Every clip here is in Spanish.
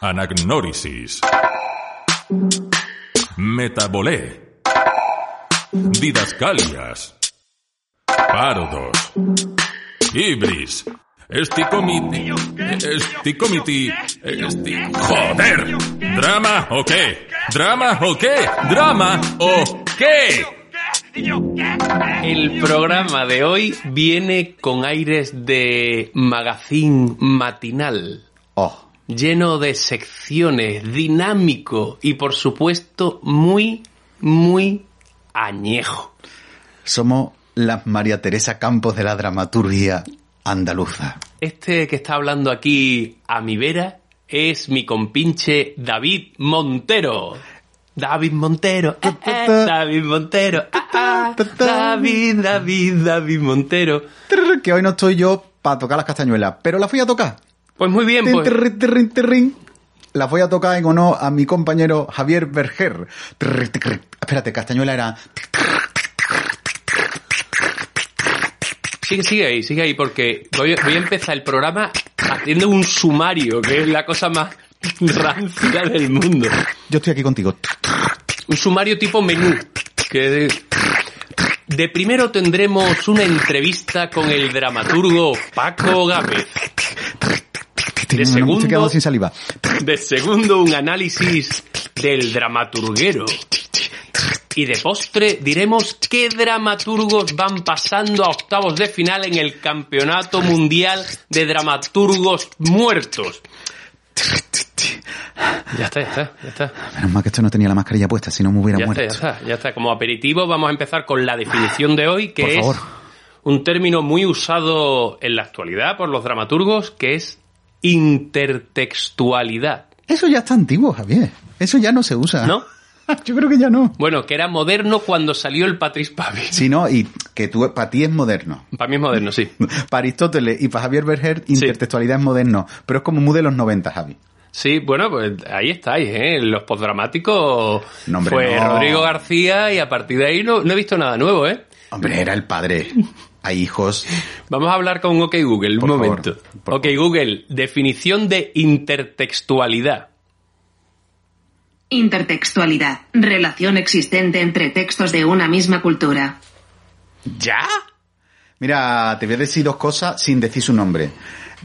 Anagnórisis. Metabolé. Didascalias. Parodos. Ibris. Esticomiti. Esticomiti. Esti... ¡Joder! ¿Drama o qué? ¿Drama o qué? ¿Drama o qué? El programa de hoy viene con aires de magazine matinal. Oh, lleno de secciones, dinámico y por supuesto muy, muy añejo. somos la María Teresa Campos de la dramaturgia andaluza. Este que está hablando aquí a mi vera es mi compinche David Montero. David Montero, eh, eh, David Montero, ah, ah, David, David, David Montero. Que hoy no estoy yo para tocar las castañuelas, pero las voy a tocar. Pues muy bien, pues. Las voy a tocar en honor a mi compañero Javier Berger. Espérate, castañuela era... Sigue, sigue ahí, sigue ahí, porque voy, voy a empezar el programa haciendo un sumario, que es la cosa más rancia del mundo. Yo estoy aquí contigo. Un sumario tipo menú. Que de, de primero tendremos una entrevista con el dramaturgo Paco Gámez. Estoy segundo- quedado sin saliva. De segundo, un análisis del dramaturguero. Y de postre diremos qué dramaturgos van pasando a octavos de final en el Campeonato Mundial de Dramaturgos Muertos. Ya está, ya está, ya está. Menos mal que esto no tenía la mascarilla puesta, si no me hubiera Ya está, muerto. ya está, ya está. Como aperitivo vamos a empezar con la definición de hoy, que Por es favor. un término muy usado en la actualidad por los dramaturgos, que es intertextualidad. Eso ya está antiguo, Javier. Eso ya no se usa. ¿No? Yo creo que ya no. Bueno, que era moderno cuando salió el Patrice Pavi. Si no, y que tú, para ti es moderno. Para mí es moderno, sí. Para Aristóteles y para Javier Berger, intertextualidad es moderno. Pero es como muy de los 90, Javi. Sí, bueno, pues ahí estáis, ¿eh? Los postdramáticos No, hombre, fue no. Rodrigo García y a partir de ahí no, no he visto nada nuevo, ¿eh? Hombre, era el padre. Hay hijos. Vamos a hablar con OK Google, un Por favor, momento. por OK Google, definición de intertextualidad. Intertextualidad. Relación existente entre textos de una misma cultura. ¿Ya? Mira, te voy a decir dos cosas sin decir su nombre.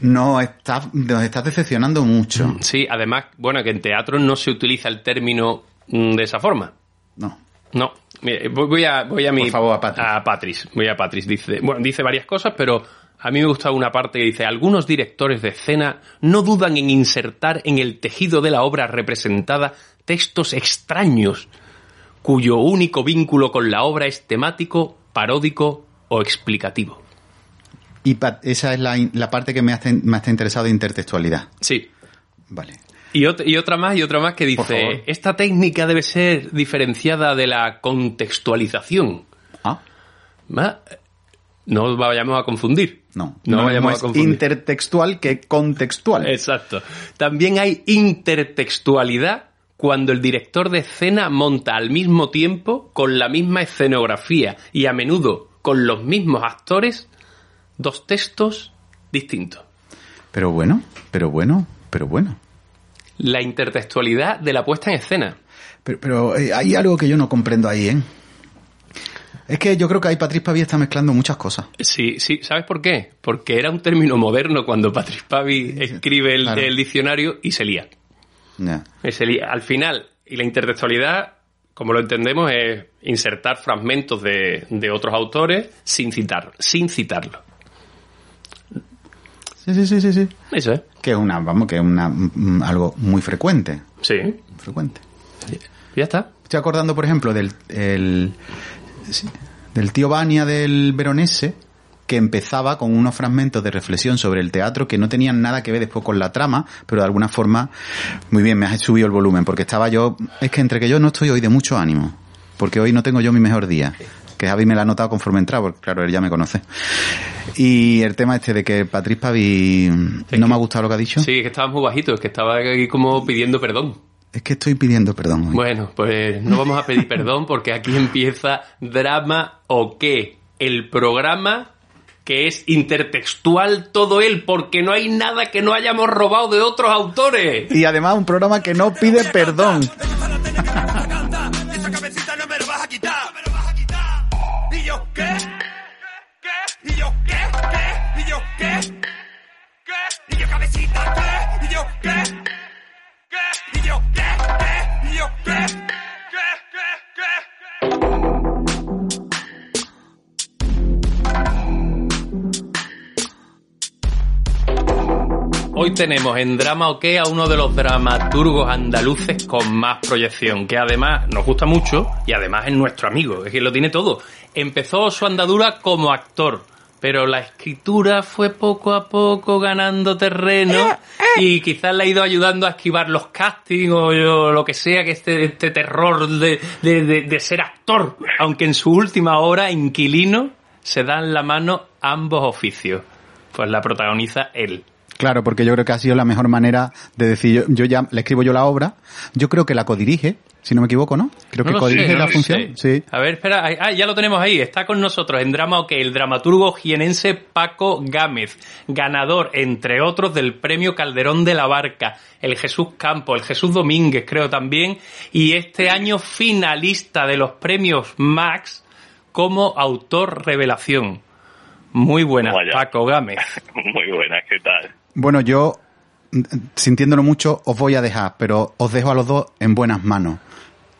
Nos estás, nos estás decepcionando mucho. Sí, además, bueno, que en teatro no se utiliza el término mm, de esa forma. No. No. Mire, voy a, voy a mi. Por favor, a Patris. A Patris. Voy a Patris. Dice, bueno, dice varias cosas, pero a mí me gusta una parte que dice: Algunos directores de escena no dudan en insertar en el tejido de la obra representada textos extraños, cuyo único vínculo con la obra es temático, paródico o explicativo. Y esa es la, la parte que me hace, me está interesado de intertextualidad. Sí. Vale. Y, ot- y otra más, y otra más que dice. Esta técnica debe ser diferenciada de la contextualización. Ah, ¿Va? No os vayamos a confundir. no. No, No, vayamos es a confundir. intertextual que contextual. Exacto. También hay intertextualidad cuando el director de escena monta al mismo tiempo, con la misma escenografía y a menudo con los mismos actores, dos textos distintos. Pero bueno, pero bueno, pero bueno. La intertextualidad de la puesta en escena. Pero, pero eh, hay algo que yo no comprendo ahí, ¿eh? Es que yo creo que ahí Patrick Pavía está mezclando muchas cosas. Sí, sí, ¿sabes por qué? Porque era un término moderno cuando Patrick Pavi escribe el, claro. el diccionario y se lía. Ya. Se lía. Al final, y la intertextualidad, como lo entendemos, es insertar fragmentos de, de otros autores sin citar, sin citarlo. Sí, sí, sí, sí, sí. Eso es. Que es una, vamos, que es una, mm, algo muy frecuente. Sí, Frecuente. ya está. Estoy acordando, por ejemplo, del, el- sí, del tío Bania del Veronese, que empezaba con unos fragmentos de reflexión sobre el teatro que no tenían nada que ver después con la trama, pero de alguna forma, muy bien, me has subido el volumen, porque estaba yo, es que entre que yo no estoy hoy de mucho ánimo, porque hoy no tengo yo mi mejor día, que Javi me la ha notado conforme entraba, porque claro, él ya me conoce. Y el tema este de que Patrick Pavi no me ha gustado lo que ha dicho. Sí, que estaba muy bajito, es que estaba aquí como pidiendo perdón. Es que estoy pidiendo perdón. hoy. Bueno, pues no vamos a pedir perdón porque aquí empieza Drama o qué, el programa que es intertextual todo él porque no hay nada que no hayamos robado de otros autores. Y además un programa que no pide perdón. Esa cabecita no me lo vas a quitar. Yo qué? ¿Qué? ¿Y yo qué? ¿Qué? ¿Y yo qué? ¿Qué? ¿Y yo cabecita qué? ¿Y yo qué? ¿Qué? Hoy tenemos en Drama o qué a uno de los dramaturgos andaluces con más proyección, que además nos gusta mucho y además es nuestro amigo, es que lo tiene todo. Empezó su andadura como actor, pero la escritura fue poco a poco ganando terreno y quizás le ha ido ayudando a esquivar los castings o lo que sea, que este, este terror de, de- de- de ser actor, aunque en su última obra, Inquilino, se dan la mano ambos oficios. Pues la protagoniza él. Claro, porque yo creo que ha sido la mejor manera de decir, yo, yo ya le escribo yo la obra, yo creo que la codirige, si no me equivoco, ¿no? Creo No que codirige sé, no la función. sé. Sí. A ver, espera. Ah, ya lo tenemos ahí. Está con nosotros en Drama OK el dramaturgo jienense Paco Gámez, ganador, entre otros, del premio Calderón de la Barca, el Jesús Campo, el Jesús Domínguez, creo también, y este año finalista de los premios Max como autor revelación. Muy buena, Vaya. Paco Gámez. Muy buenas, ¿qué tal? Bueno, yo, mm, sintiéndolo mucho, os voy a dejar, pero os dejo a los dos en buenas manos.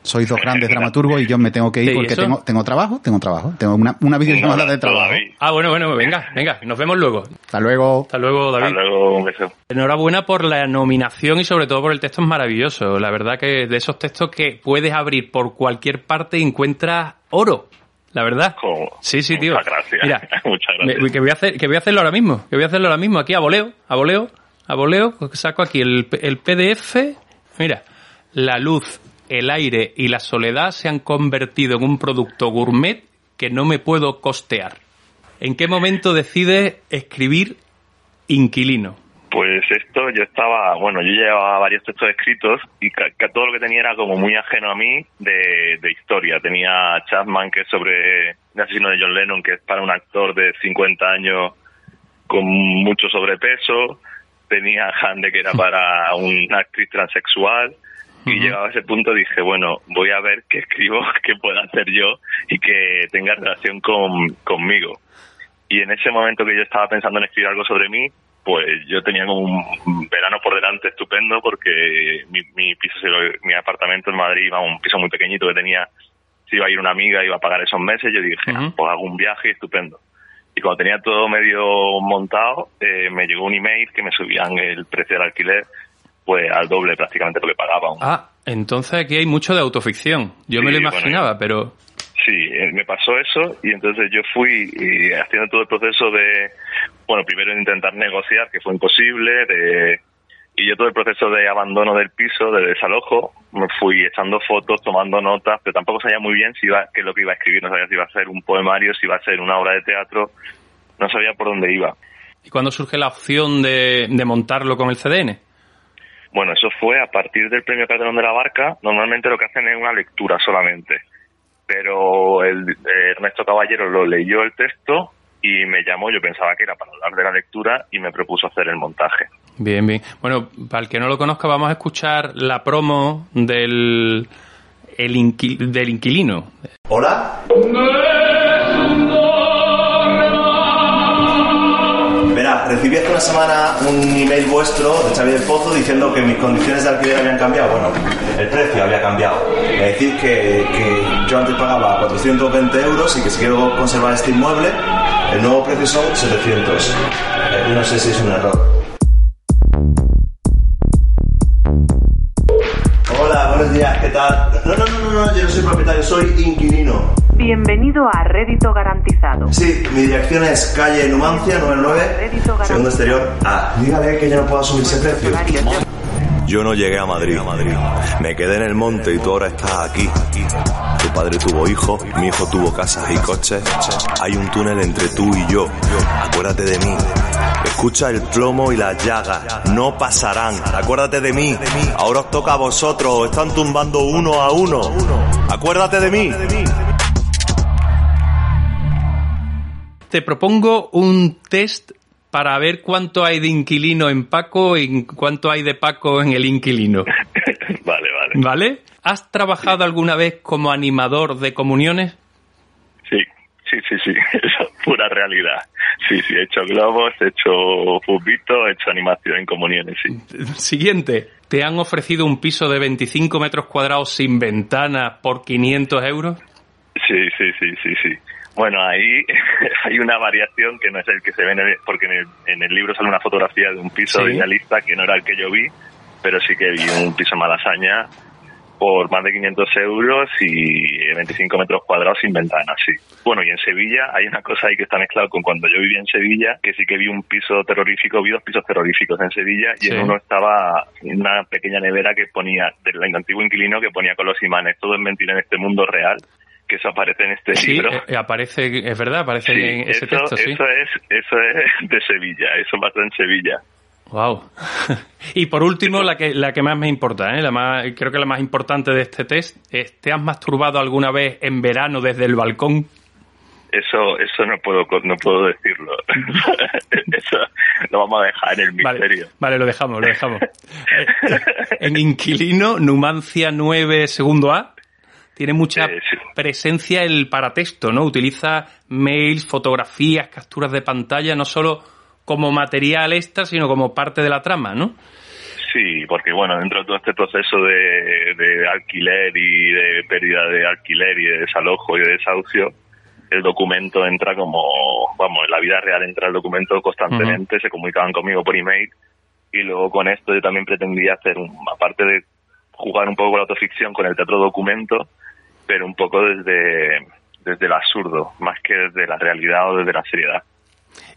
Sois dos grandes dramaturgos y yo me tengo que ir porque eso- tengo, tengo trabajo, tengo trabajo, tengo una, una videollamada de trabajo. David. Ah, bueno, bueno, venga, venga, nos vemos luego. Hasta luego. Hasta luego, David. Hasta luego, un beso. Enhorabuena por la nominación y sobre todo por el texto es maravilloso. La verdad que de esos textos que puedes abrir por cualquier parte encuentras oro. La verdad. Sí, sí, tío. muchas gracias. Mira, Muchas gracias. me- que voy a hacer, que voy a hacerlo ahora mismo. Que voy a hacerlo ahora mismo aquí a voleo, a voleo, a voleo. Saco aquí el, el PDF. Mira, la luz, el aire y la soledad se han convertido en un producto gourmet que no me puedo costear. ¿En qué momento decides escribir Inquilino? Pues esto, yo estaba, bueno, yo llevaba varios textos escritos y ca- ca- todo lo que tenía era como muy ajeno a mí de, de historia. Tenía Chapman, que es sobre el asesino de John Lennon, que es para un actor de 50 años con mucho sobrepeso. Tenía Hande, que era para una actriz transexual. Y llegado a ese punto dije, bueno, voy a ver qué escribo, qué puedo hacer yo y que tenga relación con, conmigo. Y en ese momento que yo estaba pensando en escribir algo sobre mí, pues yo tenía como un verano por delante estupendo porque mi, mi piso, mi apartamento en Madrid, vamos, un piso muy pequeñito que tenía, si iba a ir una amiga, iba a pagar esos meses, yo dije, Ujú. "Ah, pues hago un viaje estupendo. Y cuando tenía todo medio montado, eh, me llegó un email que me subían el precio del alquiler pues al doble prácticamente lo que pagaba. Ah, entonces aquí hay mucho de autoficción. Yo me lo bueno, imaginaba, pero... Sí, eh, me pasó eso y entonces yo fui haciendo todo el proceso de, bueno, primero intentar negociar, que fue imposible, de, y yo todo el proceso de abandono del piso, de desalojo, me fui echando fotos, tomando notas, pero tampoco sabía muy bien si iba, qué es lo que iba a escribir, no sabía si iba a ser un poemario, si iba a ser una obra de teatro, no sabía por dónde iba. ¿Y cuándo surge la opción de, de montarlo con el CDN? Bueno, eso fue a partir del premio Calderón de la Barca. Normalmente lo que hacen es una lectura solamente. Pero el, eh, Ernesto Caballero lo leyó el texto y me llamó. Yo pensaba que era para hablar de la lectura y me propuso hacer el montaje. Bien, bien. Bueno, para el que no lo conozca, vamos a escuchar la promo del, el del inquilino. ¿Hola? Recibí hace una semana un email vuestro de Xavier del Pozo diciendo que mis condiciones de alquiler habían cambiado. Bueno, el precio había cambiado. Es decir, que, que yo antes pagaba 420 euros y que si quiero conservar este inmueble, el nuevo precio son 700. Eh, yo no sé si es un error. Hola, buenos días, ¿qué tal? No, no, no, no, no, yo no soy propietario, soy inquilino. Bienvenido a Rédito Garantizado. Sí, mi dirección es calle Numancia 99, segundo exterior A. Dígale que ya no puedo asumir ese precio. Yo no llegué a Madrid, Me quedé en el monte y tú ahora estás aquí. Tu padre tuvo hijos, mi hijo tuvo casas y coches. Hay un túnel entre tú y yo. Acuérdate de mí. Escucha el plomo y las llagas. No pasarán. Acuérdate de mí. Ahora os toca a vosotros. Están tumbando uno a uno. Acuérdate de mí. Te propongo un test para ver cuánto hay de inquilino en Paco y cuánto hay de Paco en el inquilino. vale, vale. ¿Vale? ¿Has trabajado alguna vez como animador de comuniones? Sí, sí, sí, sí. Eso es pura realidad. Sí, sí, he hecho globos, he hecho fubito, he hecho animación en comuniones, sí. Siguiente. ¿Te han ofrecido un piso de 25 metros cuadrados sin ventana por 500 euros? Sí, sí, sí, sí, sí. Bueno, ahí hay una variación que no es el que se ve en el, porque en el, en el libro sale una fotografía de un piso Sí. de idealista que no era el que yo vi, pero sí que vi un piso en Malasaña por más de 500 euros y 25 metros cuadrados sin ventanas, sí. Bueno, y en Sevilla hay una cosa ahí que está mezclado con cuando yo vivía en Sevilla, que sí que vi un piso terrorífico, vi dos pisos terroríficos en Sevilla y Sí. en uno estaba una pequeña nevera que ponía, del antiguo inquilino que ponía con los imanes, todo es mentira en este mundo real, que eso aparece en este Sí, libro. eh, aparece, es verdad, aparece Sí, en ese eso, texto, sí. eso es, eso es de Sevilla, eso pasó en Sevilla. Wow. y por último, la que, la que más me importa, ¿eh? la más, creo que la más importante de este test es, ¿te has masturbado alguna vez en verano desde el balcón? Eso, eso no puedo, no puedo decirlo. eso lo vamos a dejar en el Vale, misterio. vale, lo dejamos, lo dejamos. Eh, en Inquilino, Numancia 9, segundo A, tiene mucha Eh, sí. presencia el paratexto, ¿no? Utiliza mails, fotografías, capturas de pantalla, no solo como material extra, sino como parte de la trama, ¿no? Sí, porque bueno, dentro de todo este proceso de, de alquiler y de pérdida de alquiler y de desalojo y de desahucio, el documento entra como, vamos, en la vida real entra el documento constantemente, se comunicaban conmigo por email y luego con esto yo también pretendía hacer, un, aparte de jugar un poco con la autoficción, con el teatro documento, pero un poco desde, desde el absurdo, más que desde la realidad o desde la seriedad.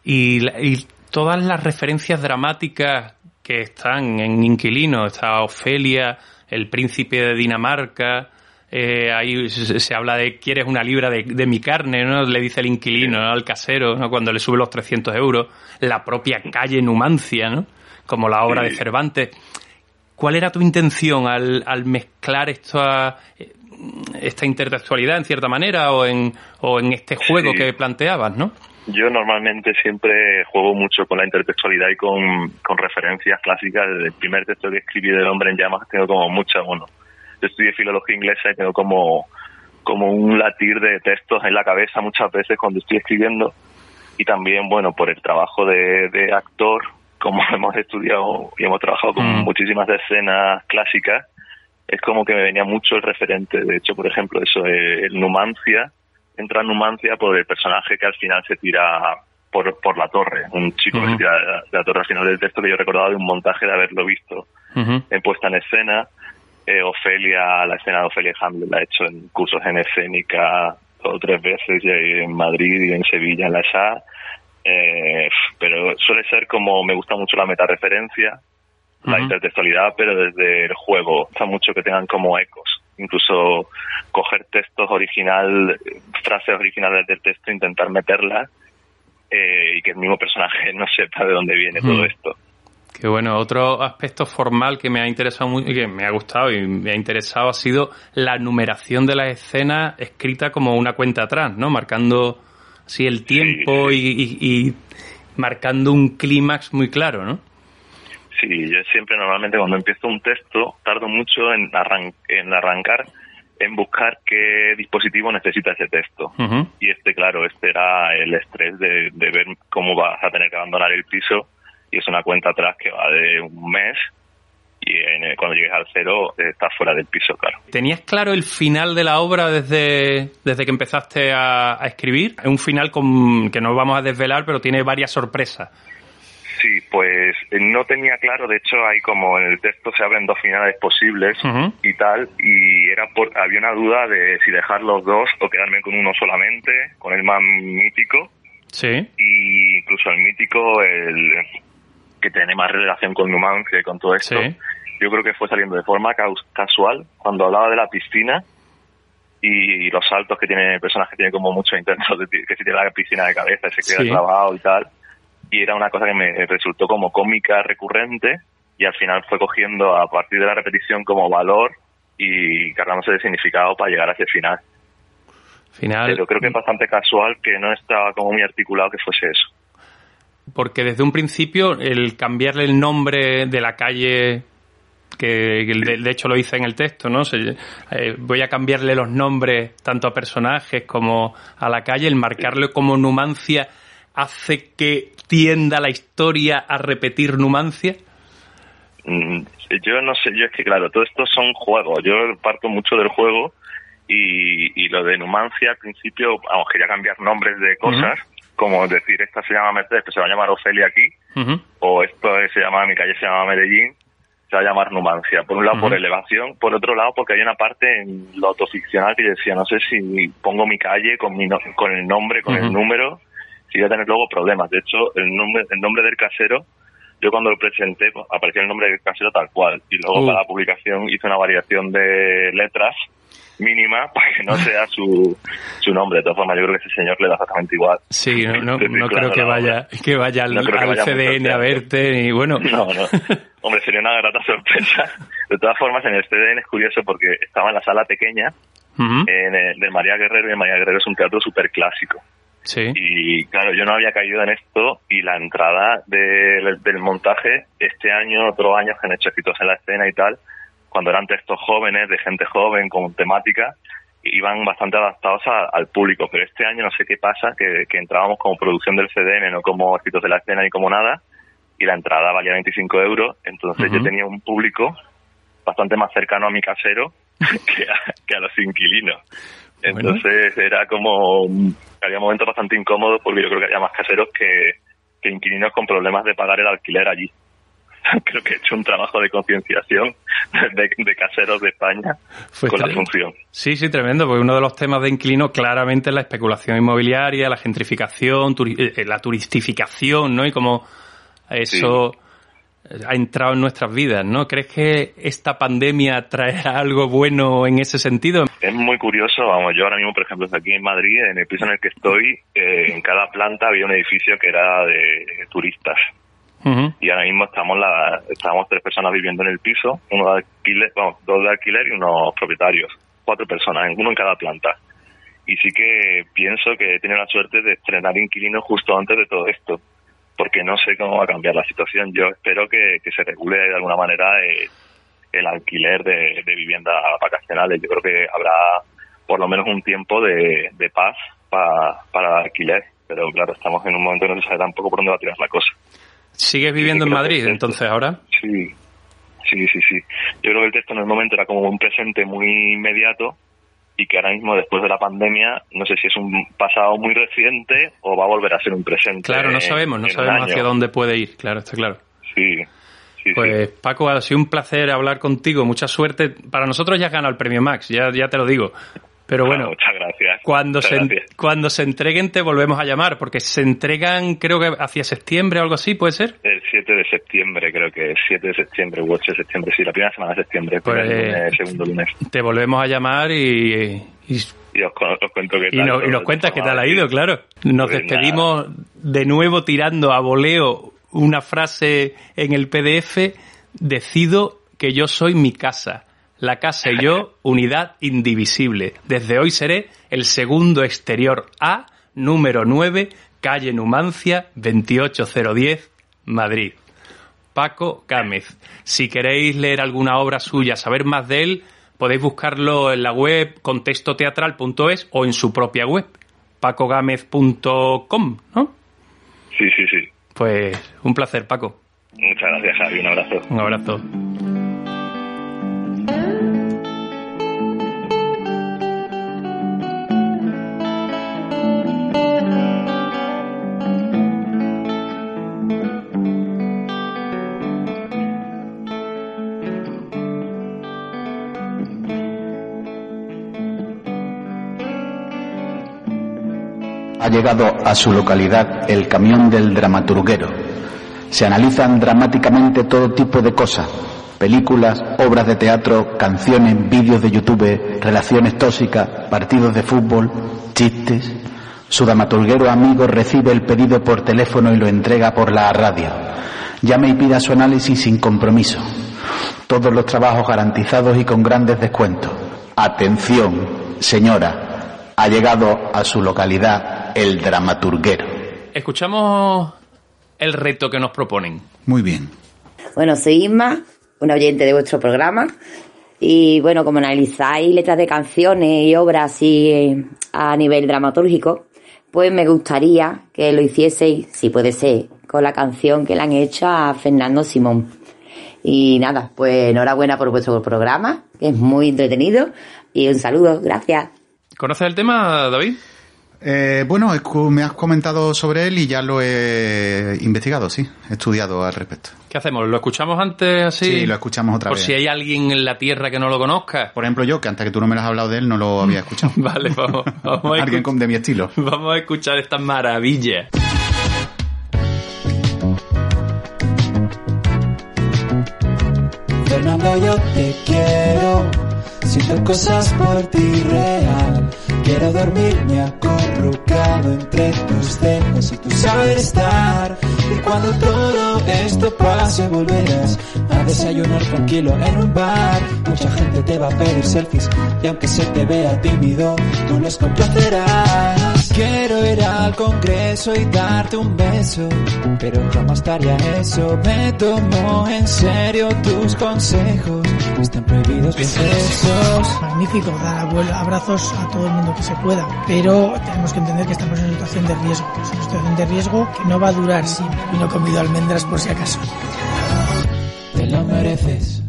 Y, y todas las referencias dramáticas que están en Inquilino, está Ofelia, el príncipe de Dinamarca, eh, ahí se, se habla de quieres una libra de, de mi carne, ¿no? Le dice el inquilino ¿no? al casero, ¿no? Cuando le sube los 300 euros, la propia calle Numancia, ¿no? Como la obra de. Cervantes. ¿Cuál era tu intención al, al mezclar esta, esta intertextualidad en cierta manera o en, o en este juego Sí. que planteabas, no? Yo normalmente siempre juego mucho con la intertextualidad y con, con referencias clásicas. Desde el primer texto que escribí del hombre en llamas tengo como mucha, bueno, yo estudié filología inglesa y tengo como, como un latir de textos en la cabeza muchas veces cuando estoy escribiendo. Y también, bueno, por el trabajo de, de actor, como hemos estudiado y hemos trabajado con Mm. muchísimas escenas clásicas, es como que me venía mucho el referente. De hecho, por ejemplo, eso, eh, el Numancia, entra en Numancia por el personaje que al final se tira por, por la torre, un chico que se tira de la, de la torre al final del texto que yo recordaba de un montaje de haberlo visto en puesta en escena. Eh, Ofelia, la escena de Ofelia Hamlet la he hecho en cursos en escénica dos o tres veces ya en Madrid y en Sevilla, en la SA. Eh, pero suele ser como me gusta mucho la metareferencia, la intertextualidad, pero desde el juego. Gusta mucho que tengan como ecos. Incluso coger textos original, frases originales del texto, intentar meterlas eh, y que el mismo personaje no sepa de dónde viene todo esto. Qué bueno, otro aspecto formal que me ha interesado muy, que me ha gustado y me ha interesado ha sido la numeración de las escenas escrita como una cuenta atrás, ¿no? Marcando así el tiempo y, y- y marcando un clímax muy claro, ¿no? Sí, yo siempre normalmente cuando empiezo un texto tardo mucho en, arran- en arrancar, en buscar qué dispositivo necesita ese texto. Y este, claro, este era el estrés de, de ver cómo vas a tener que abandonar el piso y es una cuenta atrás que va de un mes y en el- cuando llegues al cero estás fuera del piso, claro. ¿Tenías claro el final de la obra desde, desde que empezaste a, a escribir? Es un final con, que no vamos a desvelar, pero tiene varias sorpresas. Sí, pues eh, no tenía claro, de hecho hay como en el texto se abren dos finales posibles y tal, y era por, había una duda de si dejar los dos o quedarme con uno solamente, con el más mítico, Sí. y incluso el mítico, el que tiene más relación con Numancia y con todo esto, Sí. yo creo que fue saliendo de forma casual cuando hablaba de la piscina y los saltos que tiene personas que tienen como muchos intentos de que si tiene la piscina de cabeza y se queda Sí. clavado y tal y era una cosa que me resultó como cómica recurrente y al final fue cogiendo a partir de la repetición como valor y cargándose de significado para llegar hacia el final. Final. Pero creo que es bastante casual que no estaba como muy articulado que fuese eso. Porque desde un principio el cambiarle el nombre de la calle, que de, hecho lo hice en el texto, ¿no? Se- eh, voy a cambiarle los nombres tanto a personajes como a la calle, el marcarle como Numancia hace que tienda la historia a repetir Numancia. Mm, Yo no sé, yo es que claro, todo esto son juegos. Yo parto mucho del juego y, y lo de Numancia al principio, vamos, quería cambiar nombres de cosas, como decir, esta se llama Mercedes, pero se va a llamar Ofelia aquí, o esto se llama, mi calle se llama Medellín, se va a llamar Numancia. Por un lado por elevación, por otro lado porque hay una parte en lo autoficcional que decía, no sé si pongo mi calle con, mi no- con el nombre, con el número, si voy a tener luego problemas. De hecho, el nombre, el nombre del casero, yo cuando lo presenté pues, aparecía el nombre del casero tal cual. Y luego Uh. para la publicación hice una variación de letras mínima para que no sea su, su nombre. De todas formas, yo creo que ese señor le da exactamente igual. Sí, no, no, no creo que vaya, que vaya al, No creo que al vaya mucho CDN a al verte y bueno. No, no. Hombre, sería una grata sorpresa. De todas formas, en el CDN es curioso porque estaba en la sala pequeña Ujú. en el, de María Guerrero y María Guerrero es un teatro súper clásico. Sí. Y claro, yo no había caído en esto y la entrada del, del montaje, este año, otros años que han hecho escritos en la escena y tal, cuando eran textos jóvenes, de gente joven, con temática, iban bastante adaptados a- al público. Pero este año no sé qué pasa, que, que entrábamos como producción del CDN, no como escritos de la escena ni como nada, y la entrada valía 25 euros, entonces yo tenía un público bastante más cercano a mi casero que a, que a los inquilinos. Bueno. Entonces era como había momentos bastante incómodos porque yo creo que había más caseros que, que inquilinos con problemas de pagar el alquiler allí. Creo que he hecho un trabajo de concienciación de, de caseros de España con la función. Sí, sí, tremendo, porque uno de los temas de inquilino claramente es la especulación inmobiliaria, la gentrificación, turi- eh, la turistificación, ¿no? Y cómo eso eh, ha entrado en nuestras vidas, ¿no? ¿Crees que esta pandemia traerá algo bueno en ese sentido? Es muy curioso, vamos, yo ahora mismo, por ejemplo, aquí en Madrid, en el piso en el que estoy, eh, en cada planta había un edificio que era de turistas. Y ahora mismo estamos la, estamos tres personas viviendo en el piso, uno de alquiler, dos de alquiler y unos propietarios, cuatro personas, uno en cada planta. Y sí que pienso que he tenido la suerte de estrenar inquilinos justo antes de todo esto, porque no sé cómo va a cambiar la situación. Yo espero que, que se regule de alguna manera eh, el alquiler de, de viviendas vacacionales. Yo creo que habrá por lo menos un tiempo de, de paz pa- para el alquiler, pero claro, estamos en un momento en el que no se sabe tampoco por dónde va a tirar la cosa. ¿Sigues viviendo en Madrid entonces ahora? Sí, sí, sí, sí. Yo creo que el texto en el momento era como un presente muy inmediato y que ahora mismo después de la pandemia no sé si es un pasado muy reciente o va a volver a ser un presente. Claro, no sabemos, no sabemos hacia dónde puede ir, claro, está claro. Sí, sí, Pues sí. Paco, ha sido un placer hablar contigo, mucha suerte. Para nosotros ya has ganado el premio Max, ya, ya te lo digo. Pero Ah, bueno, muchas gracias. cuando Muchas se, gracias. cuando se entreguen te volvemos a llamar, porque se entregan creo que hacia septiembre o algo así, ¿puede ser? El 7 de septiembre, creo que es 7 de septiembre u 8 de septiembre, sí, la primera semana de septiembre, Pues- primer lunes, segundo lunes. Te volvemos a llamar y, y, Y os, cuento qué y tal. no- y nos cuentas qué tal ha ido, claro. Nos Pues despedimos de nuevo tirando a voleo una frase en el PDF, decido que yo soy mi casa. La casa y yo, unidad indivisible. Desde hoy seré el segundo exterior A, número 9, calle Numancia, 28010, Madrid. Paco Gámez. Si queréis leer alguna obra suya, saber más de él, podéis buscarlo en la web contextoteatral.es o en su propia web, pacogámez.com, ¿no? Sí, sí, sí. Pues un placer, Paco. Muchas gracias, Javi. Un abrazo. Un abrazo. Ha llegado a su localidad el camión del dramaturguero. Se analizan dramáticamente todo tipo de cosas. Películas, obras de teatro, canciones, vídeos de YouTube, relaciones tóxicas, partidos de fútbol, chistes. Su dramaturguero amigo recibe el pedido por teléfono y lo entrega por la radio. Llame y pida su análisis sin compromiso. Todos los trabajos garantizados y con grandes descuentos. Atención, señora, ha llegado a su localidad el dramaturguero. Escuchamos el reto que nos proponen. Muy bien. Bueno, soy Isma, una oyente de vuestro programa. Y bueno, como analizáis letras de canciones y obras así eh, a nivel dramatúrgico, pues me gustaría que lo hicieseis, si puede ser, con la canción que le han hecho a Fernando Simón. Y nada, pues enhorabuena por vuestro programa, que es muy entretenido. Y un saludo, gracias. ¿Conoces el tema, David? Eh, bueno, me has comentado sobre él y ya lo he investigado, sí. He estudiado al respecto. ¿Qué hacemos? ¿Lo escuchamos antes así? Sí, lo escuchamos otra Por vez. si hay alguien en la Tierra que no lo conozca. Por ejemplo, yo, que antes que tú no me lo has hablado de él, no lo había escuchado. Vale, vamos, vamos, a, Alguien con- de mi estilo. vamos a escuchar esta maravilla. Fernando, yo te quiero. Siento cosas por ti real. Quiero dormirme acurrucado entre tus dedos y tu saber estar. Y cuando todo esto pase, volverás a desayunar tranquilo en un bar. Mucha gente te va a pedir selfies. Y aunque se te vea tímido, tú los complacerás. Quiero ir al congreso y darte un beso. Pero jamás estaría eso. Me tomo en serio tus consejos. Están prohibidos los besos. Magnífico dar abuelo- abrazos a todo el mundo que se pueda, pero tenemos que entender que estamos en una situación de riesgo. Es una situación de riesgo que no va a durar. Y no he comido almendras por si acaso. Te lo mereces.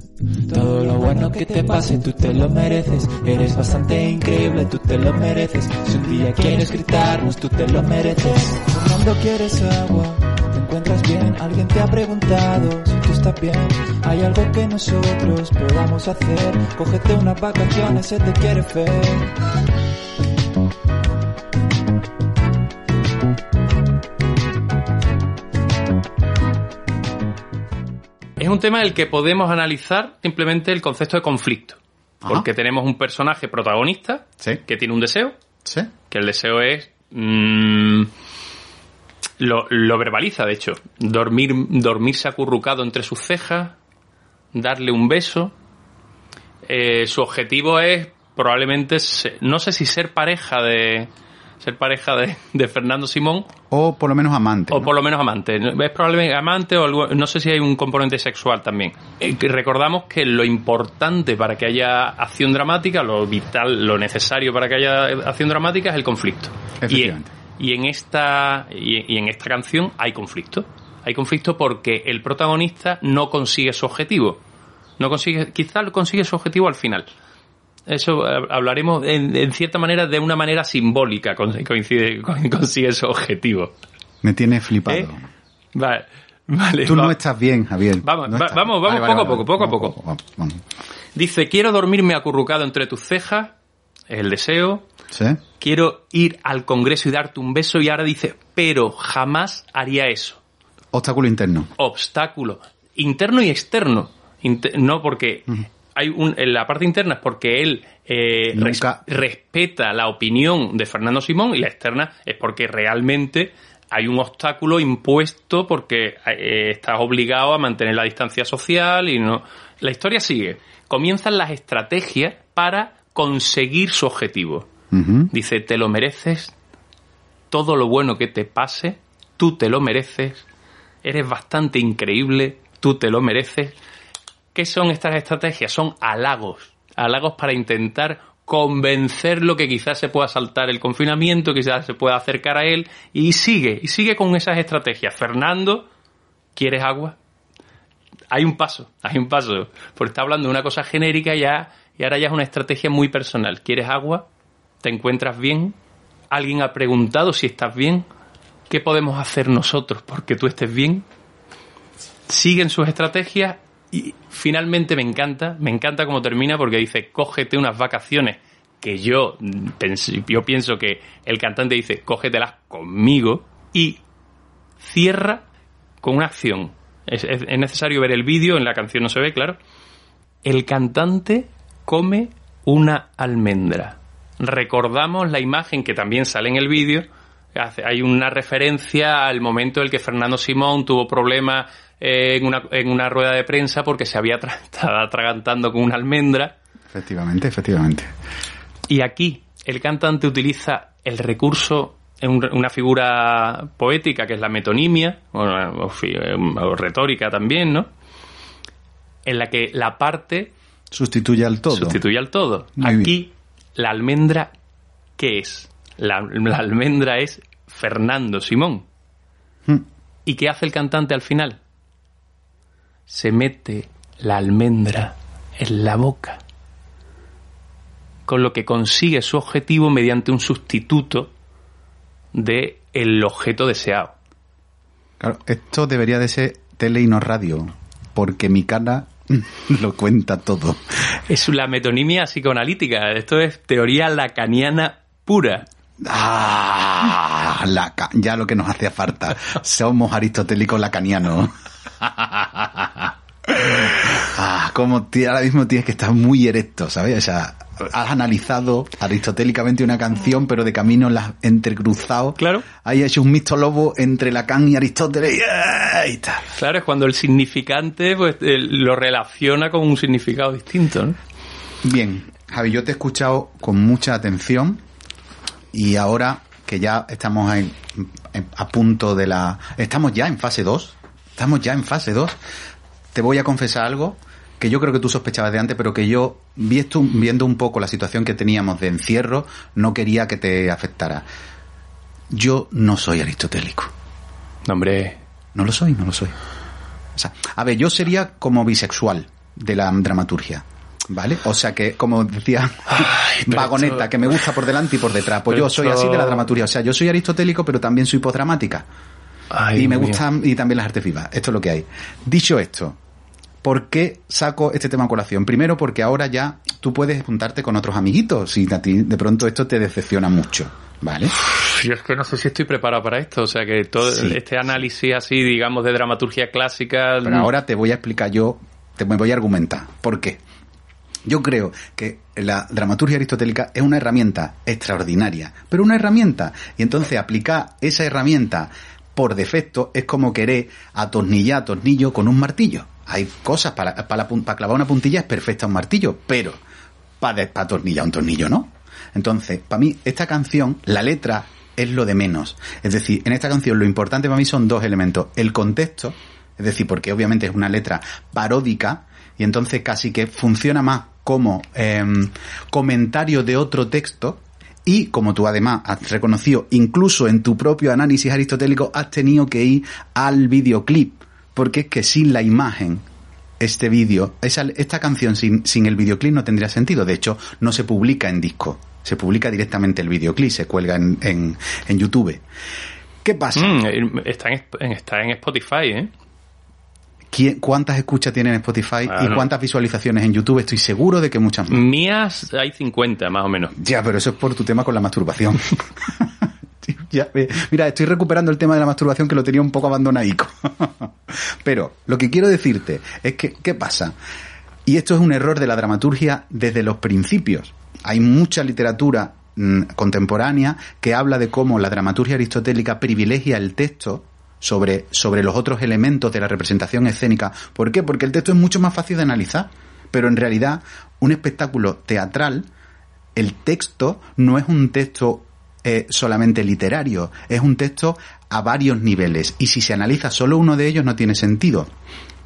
Todo bueno que te pase, tú te lo mereces. Eres bastante increíble, tú te lo mereces. Si un día quieres gritarnos, tú te lo mereces. Cuando quieres agua, te encuentras bien. Alguien te ha preguntado si tú estás bien. Hay algo que nosotros podamos hacer. Cógete unas vacaciones, se te quiere ver. Es un tema del que podemos analizar simplemente el concepto de conflicto. Ajá. Porque tenemos un personaje protagonista Sí. que tiene un deseo, Sí. que el deseo es... mm, lo, lo verbaliza, de hecho. Dormir, dormirse acurrucado entre sus cejas, darle un beso. Eh, su objetivo es probablemente, no sé si ser pareja de... Ser pareja de, de Fernando Simón O por lo menos amante. o ¿no? por lo menos amante. Es probablemente amante o algo, no sé si hay un componente sexual también. Eh, recordamos que lo importante para que haya acción dramática, lo vital, lo necesario para que haya acción dramática es el conflicto. Efectivamente. y en esta y, y en esta canción hay conflicto. Hay conflicto porque el protagonista no consigue su objetivo. No consigue, quizás lo consigue su objetivo al final. Eso eh, hablaremos en, en cierta manera de una manera simbólica coincide, consigue su objetivo. Me tiene flipado. ¿Eh? Vale, vale. Tú no estás bien, Javier. Vamos, No va- estás- vamos, vamos, Vale, vale, poco a vale, poco, poco a poco. Dice, quiero dormirme acurrucado entre tus cejas, es el deseo. ¿Sí? Quiero ir al Congreso y darte un beso. Y ahora dice, pero jamás haría eso. Obstáculo interno. Obstáculo. Interno y externo. No porque hay un, en la parte interna es porque él eh, res- respeta la opinión de Fernando Simón y la externa es porque realmente hay un obstáculo impuesto porque eh, estás obligado a mantener la distancia social y no. La historia sigue. Comienzan las estrategias para conseguir su objetivo. Dice, te lo mereces, todo lo bueno que te pase, tú te lo mereces, eres bastante increíble, tú te lo mereces. ¿Qué son estas estrategias? Son halagos, halagos para intentar convencerlo que quizás se pueda saltar el confinamiento, quizás se pueda acercar a él y sigue, y sigue con esas estrategias. Fernando, ¿quieres agua? Hay un paso, hay un paso, porque está hablando de una cosa genérica ya y ahora ya es una estrategia muy personal. ¿Quieres agua? ¿Te encuentras bien? ¿Alguien ha preguntado si estás bien? ¿Qué podemos hacer nosotros porque tú estés bien? Siguen sus estrategias y finalmente me encanta, me encanta cómo termina porque dice, cógete unas vacaciones que yo, yo pienso que el cantante dice, cógetelas conmigo y cierra con una acción. Es, es- es necesario ver el vídeo, en la canción no se ve, claro. El cantante come una almendra. Recordamos la imagen que también sale en el vídeo. Hay una referencia al momento en el que Fernando Simón tuvo problemas eh, en, una, en una rueda de prensa porque se había tra- estaba atragantando con una almendra. Efectivamente, efectivamente. Y aquí el cantante utiliza el recurso una figura poética que es la metonimia, o, o retórica también, ¿no? En la que la parte Sustituye al todo. sustituye al todo. Muy bien. Aquí la almendra, ¿qué es? La, la almendra es Fernando Simón. Hmm. ¿Y qué hace el cantante al final? Se mete la almendra en la boca. Con lo que consigue su objetivo mediante un sustituto de el objeto deseado. Claro, esto debería de ser tele y no radio, porque mi cara lo cuenta todo. Es la metonimia psicoanalítica. Esto es teoría lacaniana pura. Ah, la ya lo que nos hacía falta. Somos aristotélicos lacanianos. Como ahora mismo tienes que estar muy erecto, ¿sabes? O sea, has analizado aristotélicamente una canción, pero de camino la has entrecruzado. Claro. Hay hecho un mixto lobo entre Lacan y Aristóteles. y ahí está. Claro, es cuando el significante pues, lo relaciona con un significado distinto. ¿no? Bien, Javi, yo te he escuchado con mucha atención y ahora que ya estamos en- en- a punto de la... Estamos ya en fase 2, estamos ya en fase 2, te voy a confesar algo que yo creo que tú sospechabas de antes, pero que yo, visto- viendo un poco la situación que teníamos de encierro, no quería que te afectara. Yo no soy aristotélico. No, hombre. No lo soy, no lo soy. O sea, a ver, yo sería como bisexual de la dramaturgia. ¿Vale? O sea que, como decía Vagoneta, esto- que me gusta por delante y por detrás. Pues Pero yo soy esto- así de la dramaturgia. O sea, yo soy aristotélico, pero también soy postdramática. Ay, y me mío. gustan y también las artes vivas. Esto es lo que hay. Dicho esto, ¿por qué saco este tema a colación? Primero porque ahora ya tú puedes juntarte con otros amiguitos si a ti de pronto esto te decepciona mucho. ¿Vale? Yo es que no sé si estoy preparado para esto. O sea, que todo Sí. este análisis así, digamos, de dramaturgia clásica. Pero ahora te voy a explicar yo, te me voy a argumentar. ¿Por qué? Yo creo que la dramaturgia aristotélica es una herramienta extraordinaria, pero una herramienta. Y entonces aplicar esa herramienta por defecto es como querer atornillar tornillo con un martillo. Hay cosas para, para, clavar una puntilla es perfecta un martillo, pero para, para un tornillo no. Entonces, para mí, esta canción, la letra es lo de menos. Es decir, en esta canción lo importante para mí son dos elementos. El contexto, es decir, porque obviamente es una letra paródica y entonces casi que funciona más como em, comentario de otro texto y como tú además has reconocido, incluso en tu propio análisis aristotélico has tenido que ir al videoclip, porque es que sin la imagen este vídeo, esta canción sin, sin el videoclip no tendría sentido. De hecho, no se publica en disco. Se publica directamente el videoclip, se cuelga en, en, en YouTube. ¿Qué pasa? Mm, está, en, está en Spotify, ¿eh? ¿Quién- ¿Cuántas escuchas tiene en Spotify y cuántas visualizaciones en YouTube? Estoy seguro de que muchas más. Mías hay 50, más o menos. Ya, pero eso es por tu tema con la masturbación. Ya, eh, mira, estoy recuperando el tema de la masturbación que lo tenía un poco abandonadico. Pero lo que quiero decirte es que, ¿qué pasa? Y esto es un error de la dramaturgia desde los principios. Hay mucha literatura mm, contemporánea que habla de cómo la dramaturgia aristotélica privilegia el texto sobre, sobre los otros elementos de la representación escénica. ¿Por qué? Porque el texto es mucho más fácil de analizar. Pero en realidad, un espectáculo teatral, el texto no es un texto eh, solamente literario, es un texto a varios niveles. Y si se analiza solo uno de ellos, no tiene sentido.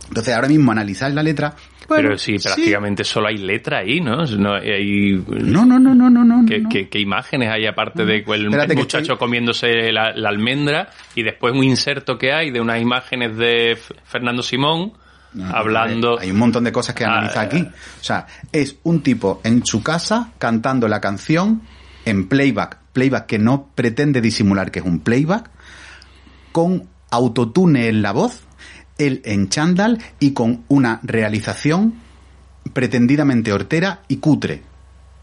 Entonces, ahora mismo analizar la letra. bueno, Pero sí, prácticamente solo hay letra ahí, ¿no? No, hay, No, no, no, no, no, no. ¿Qué, no. qué- qué imágenes hay aparte de el, Espérate muchacho comiéndose la, la almendra y después un inserto que hay de unas imágenes de Fernando Simón hablando... Hay un montón de cosas que analizar aquí. O sea, es un tipo en su casa cantando la canción en playback. Playback que no pretende disimular que es un playback. Con autotune en la voz. Él en chándal y con una realización pretendidamente hortera y cutre.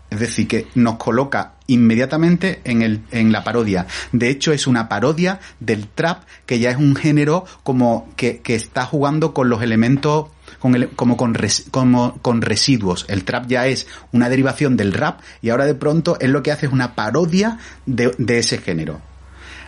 Es decir, que nos coloca inmediatamente en, el, en la parodia. De hecho, es una parodia del trap, que ya es un género como que, que está jugando con los elementos con ele- como, con res- como con residuos. El trap ya es una derivación del rap y ahora de pronto es lo que hace es una parodia de, de ese género.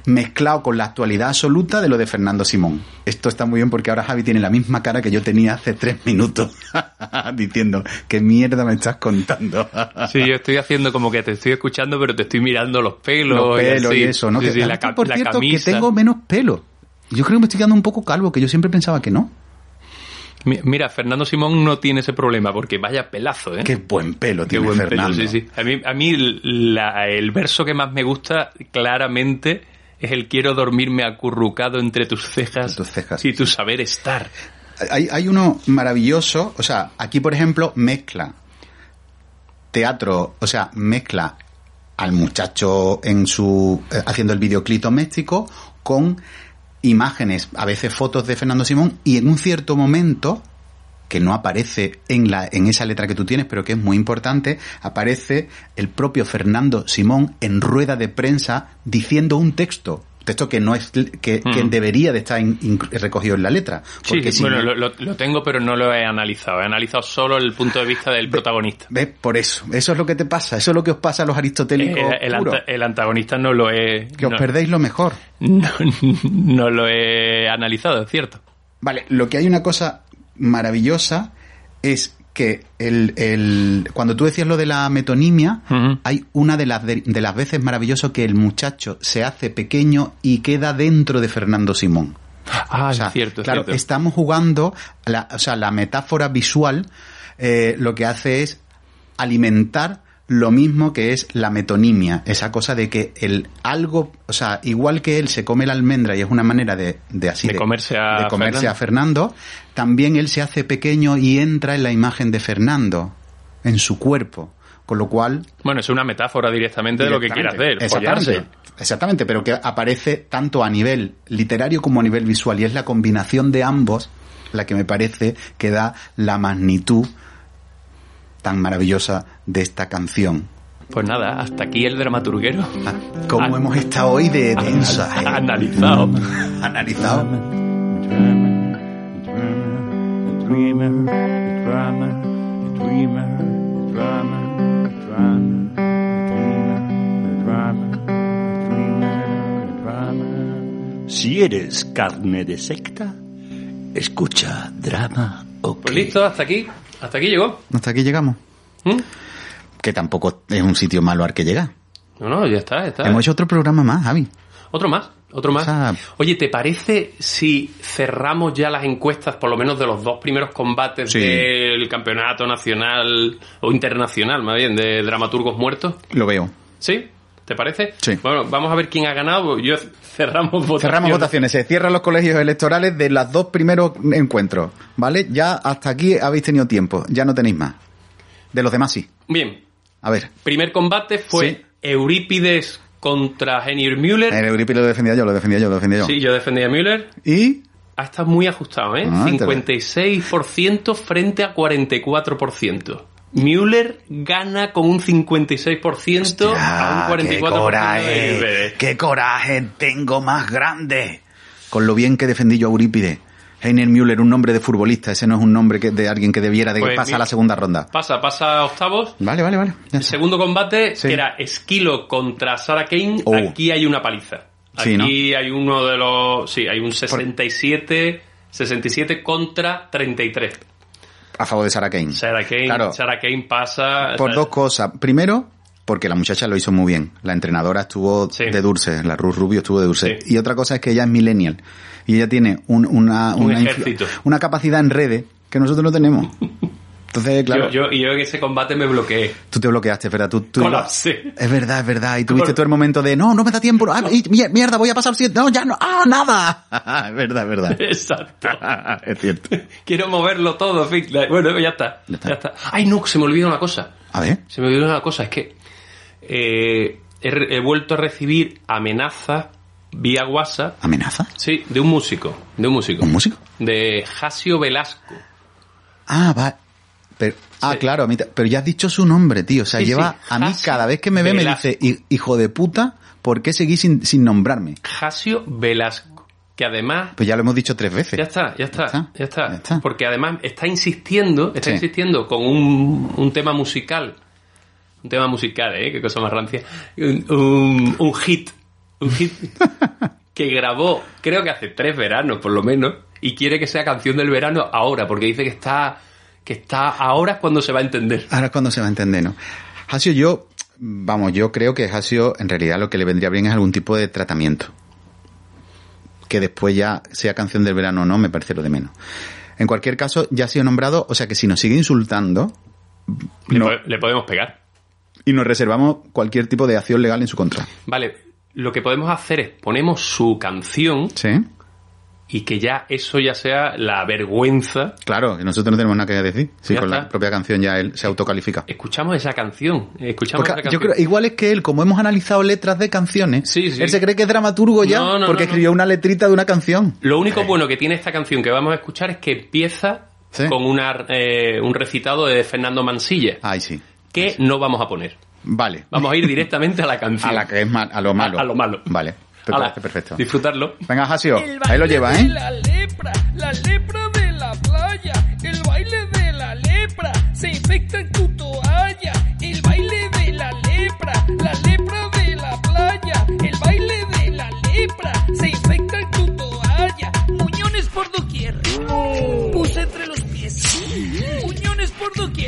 Mezclado con la actualidad absoluta de lo de Fernando Simón. Esto está muy bien porque ahora Javi tiene la misma cara que yo tenía hace tres minutos diciendo, ¿qué mierda me estás contando? Sí, yo estoy haciendo como que te estoy escuchando, pero te estoy mirando los pelos. los pelos así. y eso, ¿no? Sí, Que- sí, la, por la cierto, que tengo menos pelo. Yo creo que me estoy quedando un poco calvo, que yo siempre pensaba que no. Mi- Mira, Fernando Simón no tiene ese problema, porque vaya pelazo, ¿eh? Qué buen pelo Qué tiene buen Fernando. pelo, sí, sí. A mí, a mí la- el verso que más me gusta, claramente, es el quiero dormirme acurrucado entre tus cejas, y tu saber estar. Hay, hay uno maravilloso, o sea, aquí por ejemplo mezcla teatro, o sea, mezcla al muchacho en su eh, haciendo el videoclip doméstico con imágenes, a veces fotos de Fernando Simón y en un cierto momento que no aparece en la en esa letra que tú tienes, pero que es muy importante, aparece el propio Fernando Simón en rueda de prensa diciendo un texto, texto que no es que, que Mm. debería de estar in- in- recogido en la letra, Sí, porque si bueno, no- lo, tengo, pero no lo he analizado. He analizado solo el punto de vista del protagonista. ¿Ves? Por eso. Eso es lo que te pasa. Eso es lo que os pasa a los aristotélicos El, el anta- el antagonista no lo he... Que os perdéis lo mejor. No, no lo he analizado, es cierto. Vale, lo que hay una cosa maravillosa es que el, el- cuando tú decías lo de la metonimia, hay una de las, de, de las veces maravilloso que el muchacho se hace pequeño y queda dentro de Fernando Simón. Ah, O sea, es cierto, es claro, cierto. estamos jugando, la, o sea, la metáfora visual eh, lo que hace es alimentar lo mismo que es la metonimia, esa cosa de que el algo, o sea, igual que él se come la almendra y es una manera de, de así De comerse a de comerse Fernando. a Fernando, también él se hace pequeño y entra en la imagen de Fernando, en su cuerpo, con lo cual Bueno, es una metáfora directamente, de lo que quiere hacer, Exactamente. follarse. Exactamente, pero que aparece tanto a nivel literario como a nivel visual y es la combinación de ambos la que me parece que da la magnitud tan maravillosa de esta canción. Pues nada, hasta aquí el dramaturguero. Cómo hemos estado hoy de densa. ¿eh? Analizado. Analizado. Si eres carne de secta, escucha drama o Pues listo, hasta aquí. Hasta aquí llegó. Hasta aquí llegamos. ¿Mm? Que tampoco es un sitio malo al que llegar. No, no, ya está, ya está. Hemos hecho otro programa más, Javi. Otro más, otro más. O sea, Oye, ¿te parece si cerramos ya las encuestas, por lo menos de los dos primeros combates Sí. del campeonato nacional o internacional, más bien, de dramaturgos muertos? lo veo. ¿Sí? ¿Te parece? Sí. Bueno, vamos a ver quién ha ganado. Yo cerramos votaciones. Cerramos votaciones. Se cierran los colegios electorales de los dos primeros encuentros. ¿Vale? Ya hasta aquí habéis tenido tiempo. Ya no tenéis más. De los demás sí. Bien, A ver. primer combate fue Sí. Eurípides contra Henry Müller. El Euripides lo defendía yo, lo defendía yo, lo defendía yo. Sí, yo defendía a Müller. Y Ha estado muy ajustado, ¿eh? Ah, te- 56% frente a 44%. Müller gana con un 56% a un Ah, 44% qué coraje, de qué coraje tengo más grande. Con lo bien que defendí yo a Eurípides. Heiner Müller, un nombre de futbolista, ese no es un nombre que, de alguien que debiera de Pues pasar a la segunda ronda. Pasa, pasa a octavos. Vale, vale, vale. El segundo combate, Sí. que era Esquilo contra Sarah Kane, Oh. aquí hay una paliza. Sí, Aquí hay uno de los... Sí, hay un 67, 67 contra 33. A favor de Sarah Kane. Sarah Kane, Claro. Sarah Kane pasa... Por dos cosas. Primero, porque la muchacha lo hizo muy bien. La entrenadora estuvo Sí. de dulce, la Ruth Rubio estuvo de dulce. Sí. Y otra cosa es que ella es millennial. Y ella tiene un- una, Un una, una capacidad en redes que nosotros no tenemos. Entonces, claro, Yo, yo, en ese combate me bloqueé. tú te bloqueaste, ¿verdad? Tú, tú Colapsé. Es verdad, es verdad. Y tuviste Col- tú el momento de, no, no me da tiempo. Ah, mierda, voy a pasar siete. No, ya no. Ah, nada. es verdad, es verdad. Exacto. es cierto. Quiero moverlo todo, en fin. Bueno, ya está, ya está. Ay, no, se me olvidó una cosa. A ver. Se me olvidó una cosa. Es que eh, he, he vuelto a recibir amenazas vía WhatsApp. ¿Amenaza? Sí, de un músico. De un músico. ¿Un músico? De Jasio Velasco. Ah, va. Pero, ah, claro, a mí pero ya has dicho su nombre, tío. O sea, Sí, lleva, sí, a mí cada vez que me ve me dice, "Hi- hijo de puta, ¿por qué seguís sin, sin nombrarme? Jasio Velasco. Que además Pues ya lo hemos dicho tres veces. Ya está, ya está, ya está. Porque además está insistiendo, está insistiendo con un, un tema musical. Un tema musical, ¿eh? Qué cosa más rancia. Un, un- un hit. Un hit que grabó, creo que hace tres veranos, por lo menos. Y quiere que sea canción del verano ahora, porque dice que está, que está ahora es cuando se va a entender. Ahora es cuando se va a entender, ¿no? Hasio, yo, vamos, yo creo que Hasio en realidad lo que le vendría bien es algún tipo de tratamiento. Que después ya sea canción del verano o no, me parece lo de menos. En cualquier caso, ya ha sido nombrado, o sea que si nos sigue insultando, Le, no- po- le podemos pegar. y nos reservamos cualquier tipo de acción legal en su contra. Vale, lo que podemos hacer es ponemos su canción ¿Sí? Y que ya eso ya sea la vergüenza. Claro, que nosotros no tenemos nada que decir. Ya con la propia canción ya él se autocalifica. Escuchamos esa canción, escuchamos Porque esa yo canción. creo, igual es que él, como hemos analizado letras de canciones, sí. él se cree que es dramaturgo ya, No, no, porque no, escribió una letrita de una canción. Lo único bueno que tiene esta canción que vamos a escuchar es que empieza con una, eh, un recitado de Fernando Mansilla. Ay, sí. Que no vamos a poner. Vale. Vamos a ir directamente a la canción. A la que es ma- a lo malo. A, a lo malo. Vale. Me Ala, parece perfecto. Disfrutarlo. Venga, Jasio, ahí lo lleva, ¿eh? La lepra, la lepra de la playa, el baile de la lepra, se infecta en tu toalla, el baile de la lepra, la lepra de la playa, el baile de la lepra, se infecta en tu toalla, muñones por doquier, puse entre los pies, muñones por doquier,